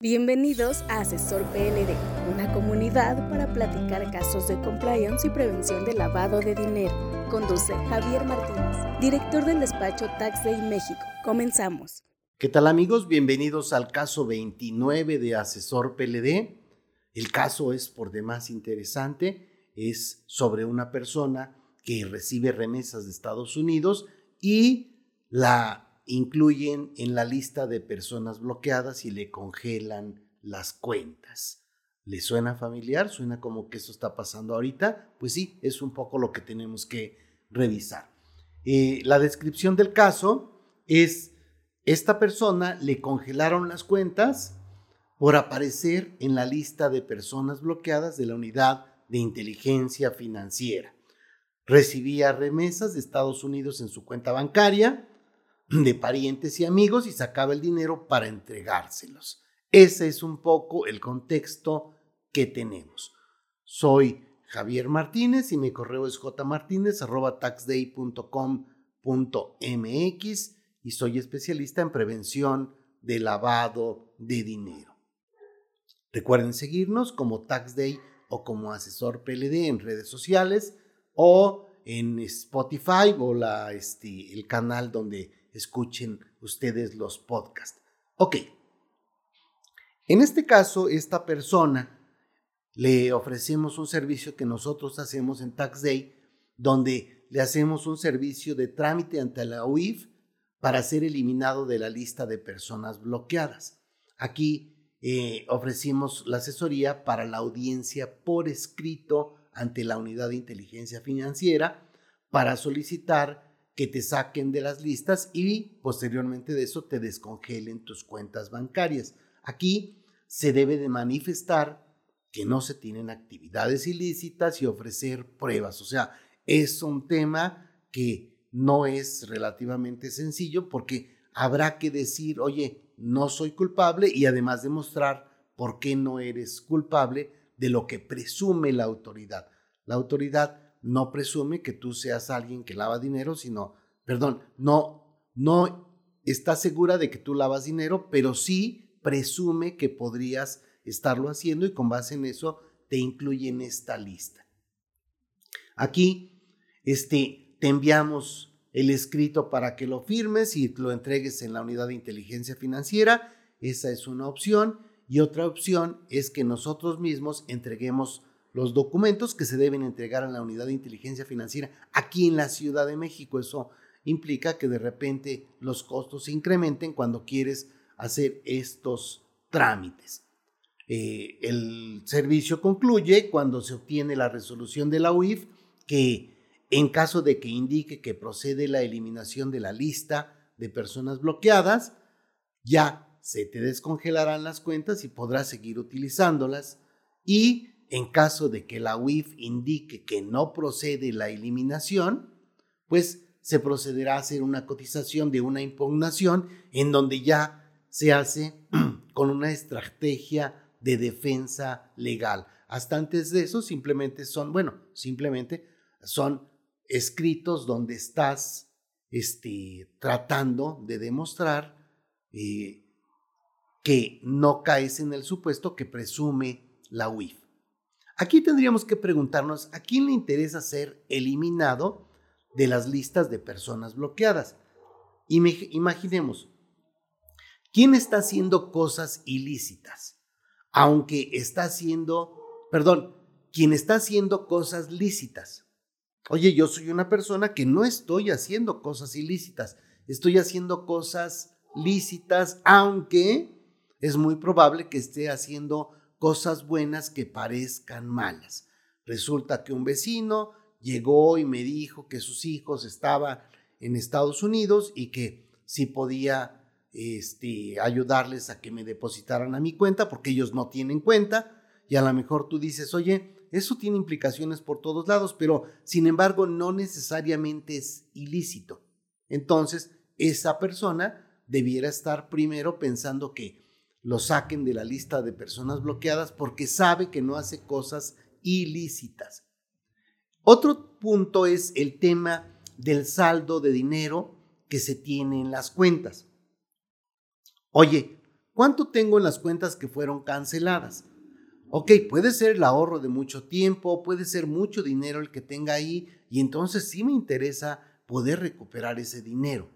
Bienvenidos a Asesor PLD, una comunidad para platicar casos de compliance y prevención de lavado de dinero. Conduce Javier Martínez, director del despacho Tax Day México. Comenzamos. ¿Qué tal amigos? Bienvenidos al caso 29 de Asesor PLD. El caso es por demás interesante. Es sobre una persona que recibe remesas de Estados Unidos y la incluyen en la lista de personas bloqueadas y le congelan las cuentas. ¿Le suena familiar? ¿Suena como que eso está pasando ahorita? Pues sí, es un poco lo que tenemos que revisar. Eh, la descripción del caso es, esta persona le congelaron las cuentas por aparecer en la lista de personas bloqueadas de la unidad de inteligencia financiera. Recibía remesas de Estados Unidos en su cuenta bancaria, de parientes y amigos y sacaba el dinero para entregárselos. Ese es un poco el contexto que tenemos. Soy Javier Martínez y mi correo es jmartinez.taxday.com.mx y soy especialista en prevención de lavado de dinero. Recuerden seguirnos como TaxDay o como asesor PLD en redes sociales o en Spotify o la, este, el canal donde escuchen ustedes los podcasts. Ok. En este caso, esta persona le ofrecemos un servicio que nosotros hacemos en TaxDay, donde le hacemos un servicio de trámite ante la UIF para ser eliminado de la lista de personas bloqueadas. Aquí eh, ofrecimos la asesoría para la audiencia por escrito ante la unidad de inteligencia financiera para solicitar que te saquen de las listas y posteriormente de eso te descongelen tus cuentas bancarias. Aquí se debe de manifestar que no se tienen actividades ilícitas y ofrecer pruebas. O sea, es un tema que no es relativamente sencillo porque habrá que decir, oye, no soy culpable y además demostrar por qué no eres culpable de lo que presume la autoridad. La autoridad no presume que tú seas alguien que lava dinero, sino, perdón, no, no está segura de que tú lavas dinero, pero sí presume que podrías estarlo haciendo y con base en eso te incluye en esta lista. Aquí este, te enviamos el escrito para que lo firmes y lo entregues en la unidad de inteligencia financiera. Esa es una opción. Y otra opción es que nosotros mismos entreguemos los documentos que se deben entregar a la unidad de inteligencia financiera aquí en la Ciudad de México. Eso implica que de repente los costos se incrementen cuando quieres hacer estos trámites. Eh, el servicio concluye cuando se obtiene la resolución de la UIF que en caso de que indique que procede la eliminación de la lista de personas bloqueadas, ya se te descongelarán las cuentas y podrás seguir utilizándolas y en caso de que la UIF indique que no procede la eliminación, pues se procederá a hacer una cotización de una impugnación en donde ya se hace con una estrategia de defensa legal. Hasta antes de eso simplemente son, bueno, simplemente son escritos donde estás este, tratando de demostrar eh, que no caes en el supuesto que presume la UIF. Aquí tendríamos que preguntarnos a quién le interesa ser eliminado de las listas de personas bloqueadas. Imaginemos, ¿quién está haciendo cosas ilícitas? Aunque está haciendo, perdón, ¿quién está haciendo cosas lícitas. Oye, yo soy una persona que no estoy haciendo cosas ilícitas, estoy haciendo cosas lícitas, aunque es muy probable que esté haciendo cosas buenas que parezcan malas. Resulta que un vecino llegó y me dijo que sus hijos estaban en Estados Unidos y que si podía este, ayudarles a que me depositaran a mi cuenta porque ellos no tienen cuenta y a lo mejor tú dices, oye, eso tiene implicaciones por todos lados, pero sin embargo no necesariamente es ilícito. Entonces, esa persona debiera estar primero pensando que lo saquen de la lista de personas bloqueadas porque sabe que no hace cosas ilícitas. Otro punto es el tema del saldo de dinero que se tiene en las cuentas. Oye, ¿Cuánto tengo en las cuentas que fueron canceladas? Ok, puede ser el ahorro de mucho tiempo, puede ser mucho dinero el que tenga ahí y entonces sí me interesa poder recuperar ese dinero.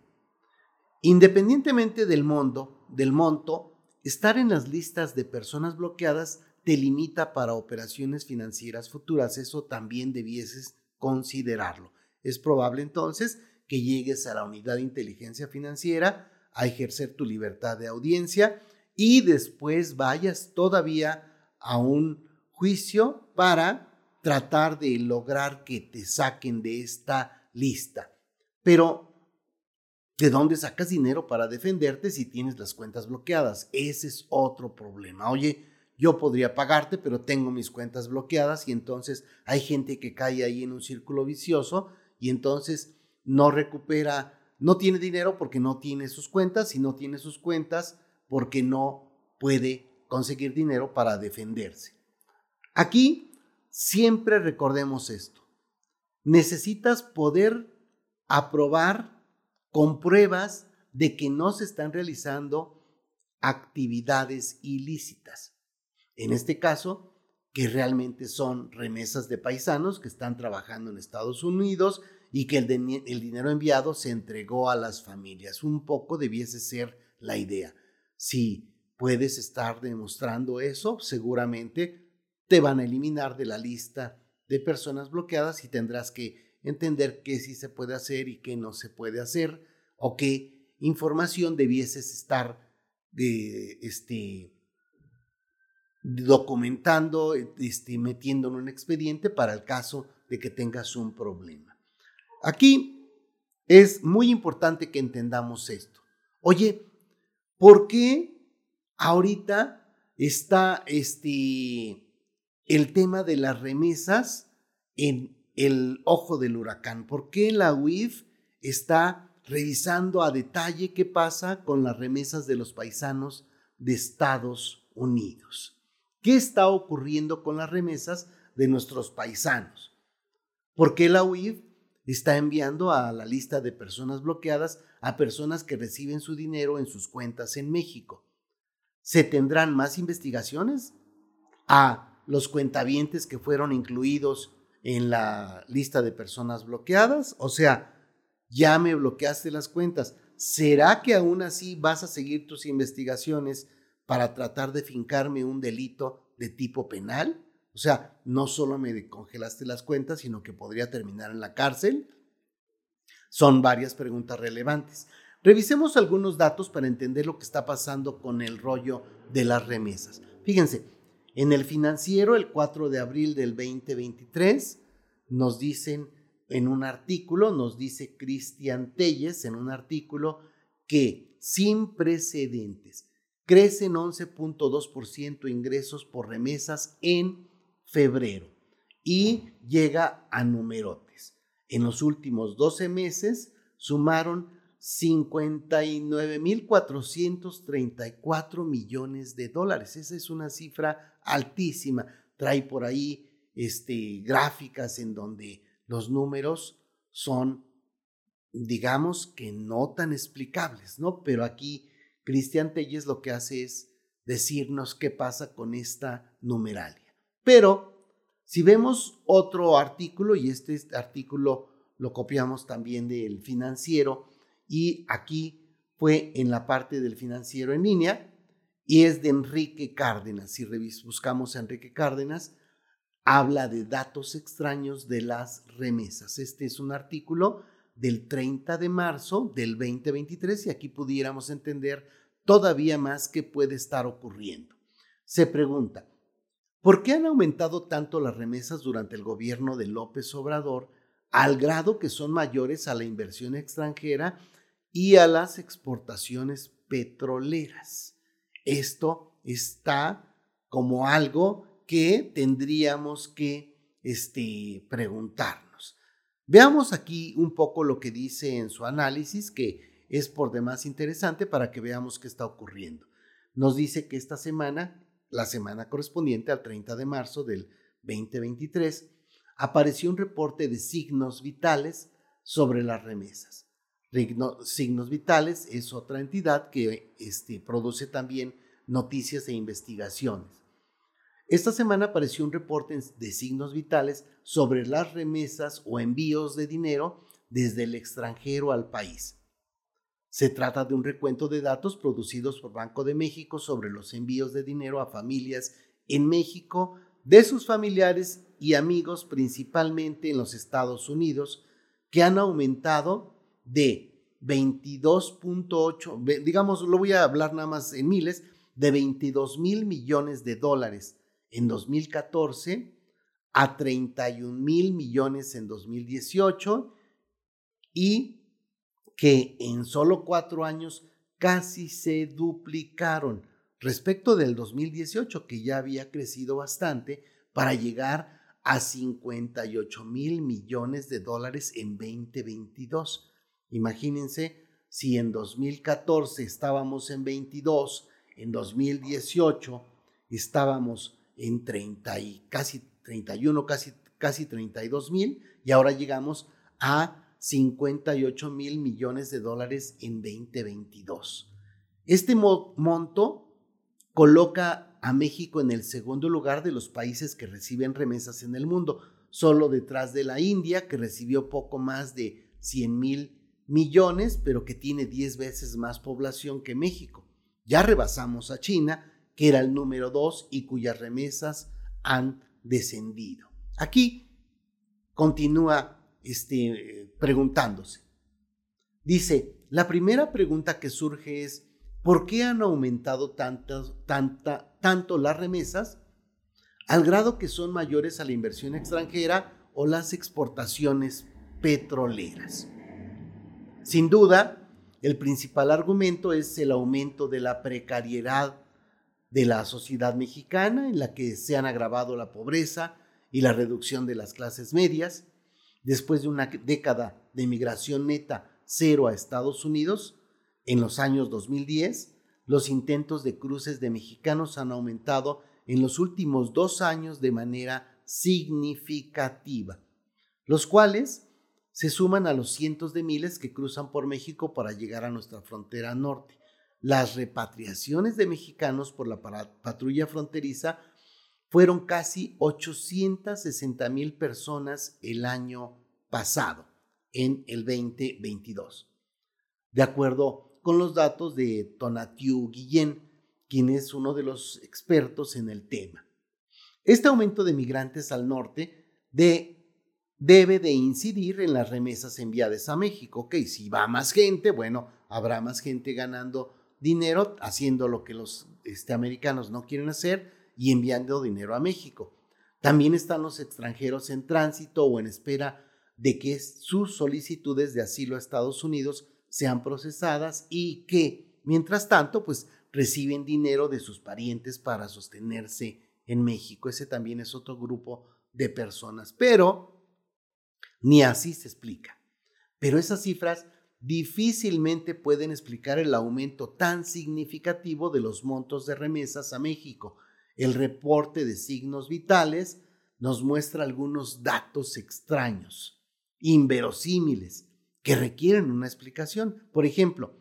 Independientemente del monto, del monto, estar en las listas de personas bloqueadas te limita para operaciones financieras futuras. Eso también debieses considerarlo. Es probable entonces que llegues a la unidad de inteligencia financiera a ejercer tu libertad de audiencia y después vayas todavía a un juicio para tratar de lograr que te saquen de esta lista. Pero, ¿de dónde sacas dinero para defenderte si tienes las cuentas bloqueadas? Ese es otro problema. Oye, yo podría pagarte, pero tengo mis cuentas bloqueadas y entonces hay gente que cae ahí en un círculo vicioso y entonces no recupera, no tiene dinero porque no tiene sus cuentas y no tiene sus cuentas porque no puede conseguir dinero para defenderse. Aquí siempre recordemos esto. Necesitas poder aprobar con pruebas de que no se están realizando actividades ilícitas. En este caso, que realmente son remesas de paisanos que están trabajando en Estados Unidos y que el, dinero enviado se entregó a las familias. Un poco debiese ser la idea. Si puedes estar demostrando eso, seguramente te van a eliminar de la lista de personas bloqueadas y tendrás que entender qué sí se puede hacer y qué no se puede hacer o qué información debieses estar de, este, documentando, este, metiendo en expediente para el caso de que tengas un problema. Aquí es muy importante que entendamos esto. Oye, ¿por qué ahorita está este, el tema de las remesas en el ojo del huracán? ¿Por qué la UIF está revisando a detalle qué pasa con las remesas de los paisanos de Estados Unidos? ¿Qué está ocurriendo con las remesas de nuestros paisanos? ¿Por qué la UIF está enviando a la lista de personas bloqueadas a personas que reciben su dinero en sus cuentas en México? ¿Se tendrán más investigaciones a los cuentavientes que fueron incluidos en la lista de personas bloqueadas? O sea, ya me bloqueaste las cuentas. ¿Será que aún así vas a seguir tus investigaciones para tratar de fincarme un delito de tipo penal? O sea, no solo me congelaste las cuentas, sino que podría terminar en la cárcel. Son varias preguntas relevantes. Revisemos algunos datos para entender lo que está pasando con el rollo de las remesas. Fíjense, en el financiero, el 4 de abril del 2023, nos dicen en un artículo, nos dice Cristian Telles en un artículo que sin precedentes crecen 11.2% ingresos por remesas en febrero y llega a numerotes. En los últimos 12 meses sumaron 59.434 millones de dólares. Esa es una cifra altísima. Trae por ahí este, gráficas en donde los números son, digamos que no tan explicables, ¿no? Pero aquí Cristian Telles lo que hace es decirnos qué pasa con esta numeralia. Pero si vemos otro artículo, y este artículo lo copiamos también del financiero, y aquí fue en la parte del financiero en línea, y es de Enrique Cárdenas. Si buscamos a Enrique Cárdenas, habla de datos extraños de las remesas. Este es un artículo del 30 de marzo del 2023 y aquí pudiéramos entender todavía más qué puede estar ocurriendo. Se pregunta, ¿por qué han aumentado tanto las remesas durante el gobierno de López Obrador al grado que son mayores a la inversión extranjera y a las exportaciones petroleras? Esto está como algo que tendríamos que este, preguntarnos. Veamos aquí un poco lo que dice en su análisis, que es por demás interesante para que veamos qué está ocurriendo. Nos dice que esta semana, la semana correspondiente al 30 de marzo del 2023, apareció un reporte de signos vitales sobre las remesas. Signos Vitales es otra entidad que este, produce también noticias e investigaciones. Esta semana apareció un reporte de signos vitales sobre las remesas o envíos de dinero desde el extranjero al país. Se trata de un recuento de datos producidos por Banco de México sobre los envíos de dinero a familias en México de sus familiares y amigos, principalmente en los Estados Unidos, que han aumentado de 22.8, digamos, lo voy a hablar nada más en miles, de 22 mil millones de dólares en 2014 a 31 mil millones en 2018 y que en solo cuatro años casi se duplicaron respecto del 2018, que ya había crecido bastante, para llegar a 58 mil millones de dólares en 2022. Imagínense si en 2014 estábamos en 22, en 2018 estábamos en 30 y casi 31, casi, casi 32 mil y ahora llegamos a 58 mil millones de dólares en 2022. Este monto coloca a México en el segundo lugar de los países que reciben remesas en el mundo, solo detrás de la India, que recibió poco más de 100 mil millones, pero que tiene 10 veces más población que México. Ya rebasamos a China, que era el número 2 y cuyas remesas han descendido. Aquí continúa este, preguntándose. Dice, la primera pregunta que surge es, ¿por qué han aumentado tanto, las remesas al grado que son mayores a la inversión extranjera o las exportaciones petroleras? Sin duda, el principal argumento es el aumento de la precariedad de la sociedad mexicana, en la que se han agravado la pobreza y la reducción de las clases medias, después de una década de migración neta cero a Estados Unidos, en los años 2010, los intentos de cruces de mexicanos han aumentado en los últimos dos años de manera significativa, los cuales se suman a los cientos de miles que cruzan por México para llegar a nuestra frontera norte. Las repatriaciones de mexicanos por la patrulla fronteriza fueron casi 860 mil personas el año pasado, en el 2022. De acuerdo con los datos de Tonatiu Guillén, quien es uno de los expertos en el tema. Este aumento de migrantes al norte debe de incidir en las remesas enviadas a México. Ok, si va más gente, bueno, habrá más gente ganando dinero, haciendo lo que los este, americanos no quieren hacer, y enviando dinero a México. También están los extranjeros en tránsito o en espera de que sus solicitudes de asilo a Estados Unidos sean procesadas y que, mientras tanto, pues reciben dinero de sus parientes para sostenerse en México. Ese también es otro grupo de personas, pero ni así se explica. Pero esas cifras difícilmente pueden explicar el aumento tan significativo de los montos de remesas a México, el reporte de signos vitales nos muestra algunos datos extraños, inverosímiles, que requieren una explicación. Por ejemplo,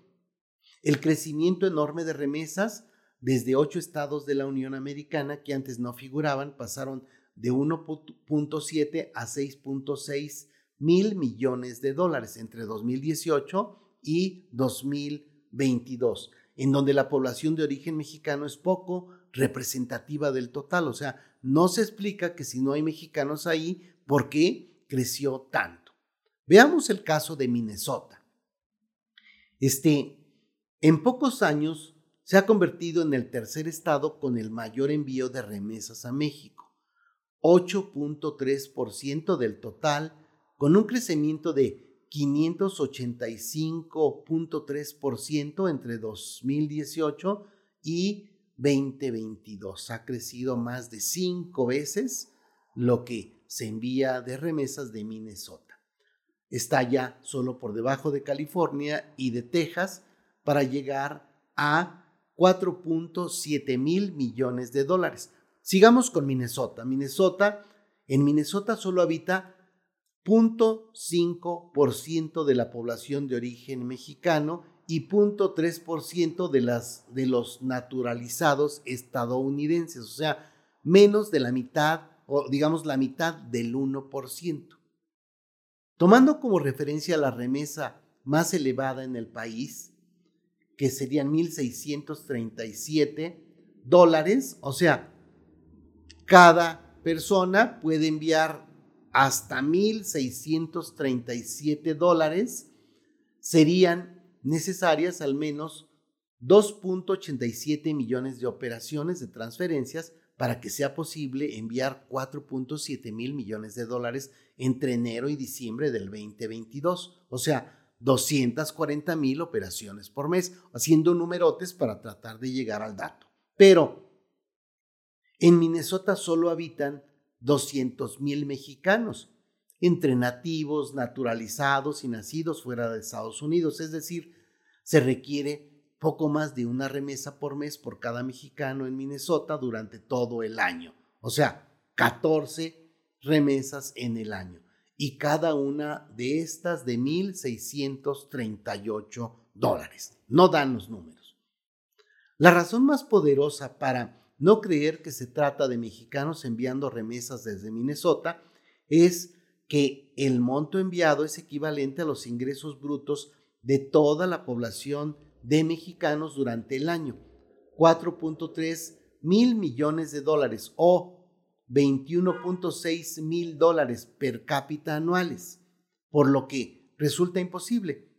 el crecimiento enorme de remesas desde ocho estados de la Unión Americana que antes no figuraban pasaron de 1.7 a 6.6 mil millones de dólares entre 2018 y 2022, en donde la población de origen mexicano es poco representativa del total. O sea, no se explica que si no hay mexicanos ahí, ¿por qué creció tanto? Veamos el caso de Minnesota. Este, en pocos años se ha convertido en el tercer estado con el mayor envío de remesas a México, 8.3% del total, con un crecimiento de 585.3% entre 2018 y 2022. Ha crecido más de cinco veces lo que se envía de remesas de Minnesota. Está ya solo por debajo de California y de Texas para llegar a 4.7 mil millones de dólares. Sigamos con Minnesota. Minnesota, en Minnesota solo habita 0.5% de la población de origen mexicano y 0.3% de, de los naturalizados estadounidenses, o sea, menos de la mitad, o digamos la mitad del 1%. Tomando como referencia la remesa más elevada en el país, que serían 1.637 dólares, o sea, cada persona puede enviar hasta 1.637 dólares, serían necesarias al menos 2.87 millones de operaciones de transferencias para que sea posible enviar 4.7 mil millones de dólares entre enero y diciembre del 2022. O sea, 240 mil operaciones por mes, haciendo numerotes para tratar de llegar al dato. Pero en Minnesota solo habitan 200 mil mexicanos, entre nativos, naturalizados y nacidos fuera de Estados Unidos. Es decir, se requiere poco más de una remesa por mes por cada mexicano en Minnesota durante todo el año. O sea, 14 remesas en el año. Y cada una de estas de 1.638 dólares. No dan los números. La razón más poderosa para no creer que se trata de mexicanos enviando remesas desde Minnesota es que el monto enviado es equivalente a los ingresos brutos de toda la población de mexicanos durante el año, 4.3 mil millones de dólares o 21.6 mil dólares per cápita anuales, por lo que resulta imposible.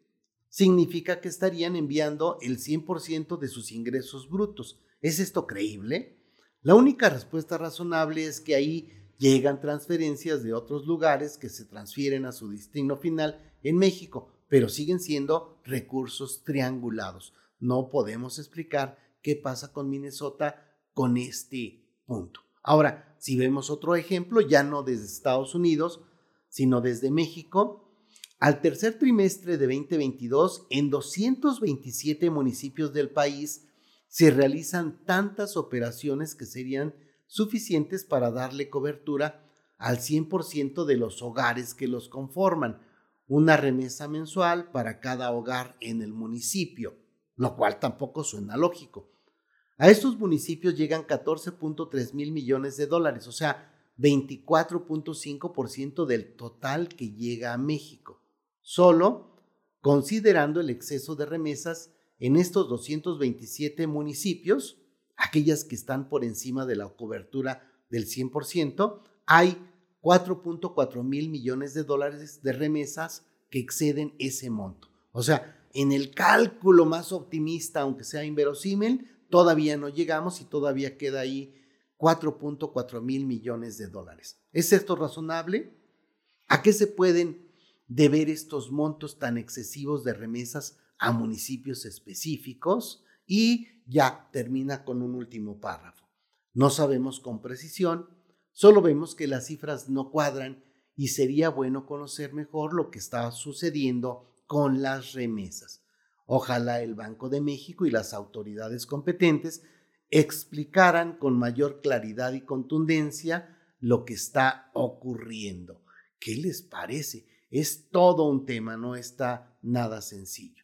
Significa que estarían enviando el 100% de sus ingresos brutos. ¿Es esto creíble? La única respuesta razonable es que ahí llegan transferencias de otros lugares que se transfieren a su destino final en México, pero siguen siendo recursos triangulados. No podemos explicar qué pasa con Minnesota con este punto. Ahora, si vemos otro ejemplo, ya no desde Estados Unidos, sino desde México, al tercer trimestre de 2022, en 227 municipios del país se realizan tantas operaciones que serían suficientes para darle cobertura al 100% de los hogares que los conforman una remesa mensual para cada hogar en el municipio, lo cual tampoco suena lógico. A estos municipios llegan 14.3 mil millones de dólares, o sea, 24.5% del total que llega a México, solo considerando el exceso de remesas en estos 227 municipios, aquellas que están por encima de la cobertura del 100%, hay 4.4 mil millones de dólares de remesas que exceden ese monto. O sea, en el cálculo más optimista, aunque sea inverosímil, todavía no llegamos y todavía queda ahí 4.4 mil millones de dólares. ¿Es esto razonable? ¿A qué se pueden deber estos montos tan excesivos de remesas a municipios específicos? Y ya termina con un último párrafo. No sabemos con precisión Solo vemos que las cifras no cuadran y sería bueno conocer mejor lo que está sucediendo con las remesas. Ojalá el Banco de México y las autoridades competentes explicaran con mayor claridad y contundencia lo que está ocurriendo. ¿Qué les parece? Es todo un tema, no está nada sencillo.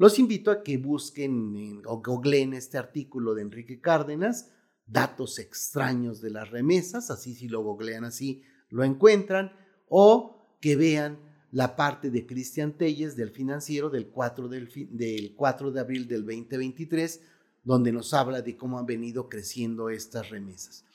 Los invito a que busquen o googleen este artículo de Enrique Cárdenas datos extraños de las remesas, así si lo googlean así lo encuentran, o que vean la parte de Cristian Telles del financiero del 4, del, del 4 de abril del 2023, donde nos habla de cómo han venido creciendo estas remesas.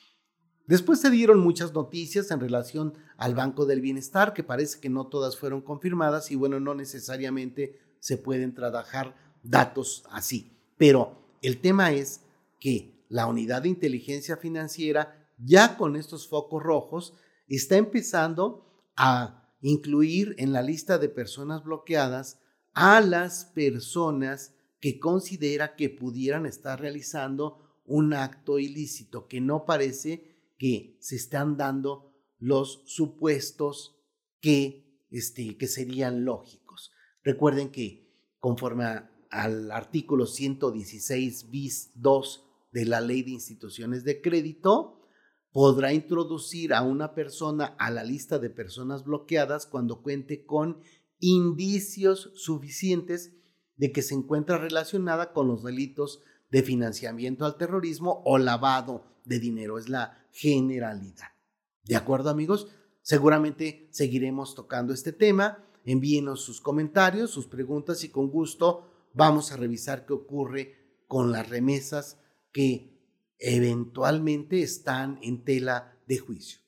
Después se dieron muchas noticias en relación al Banco del Bienestar, que parece que no todas fueron confirmadas y bueno, no necesariamente se pueden trabajar datos así. Pero el tema es que la unidad de inteligencia financiera, ya con estos focos rojos, está empezando a incluir en la lista de personas bloqueadas a las personas que considera que pudieran estar realizando un acto ilícito, que no parece que se están dando los supuestos que, este, que serían lógicos. Recuerden que conforme al artículo 116 bis 2 de la ley de instituciones de crédito, podrá introducir a una persona a la lista de personas bloqueadas cuando cuente con indicios suficientes de que se encuentra relacionada con los delitos de financiamiento al terrorismo o lavado de dinero. Es la generalidad. ¿De acuerdo amigos? Seguramente seguiremos tocando este tema. Envíenos sus comentarios, sus preguntas y con gusto vamos a revisar qué ocurre con las remesas que eventualmente están en tela de juicio.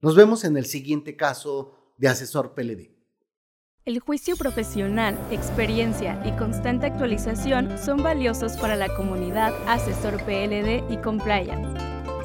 Nos vemos en el siguiente caso de asesor PLD. El juicio profesional, experiencia y constante actualización son valiosos para la comunidad Asesor PLD y Compliance.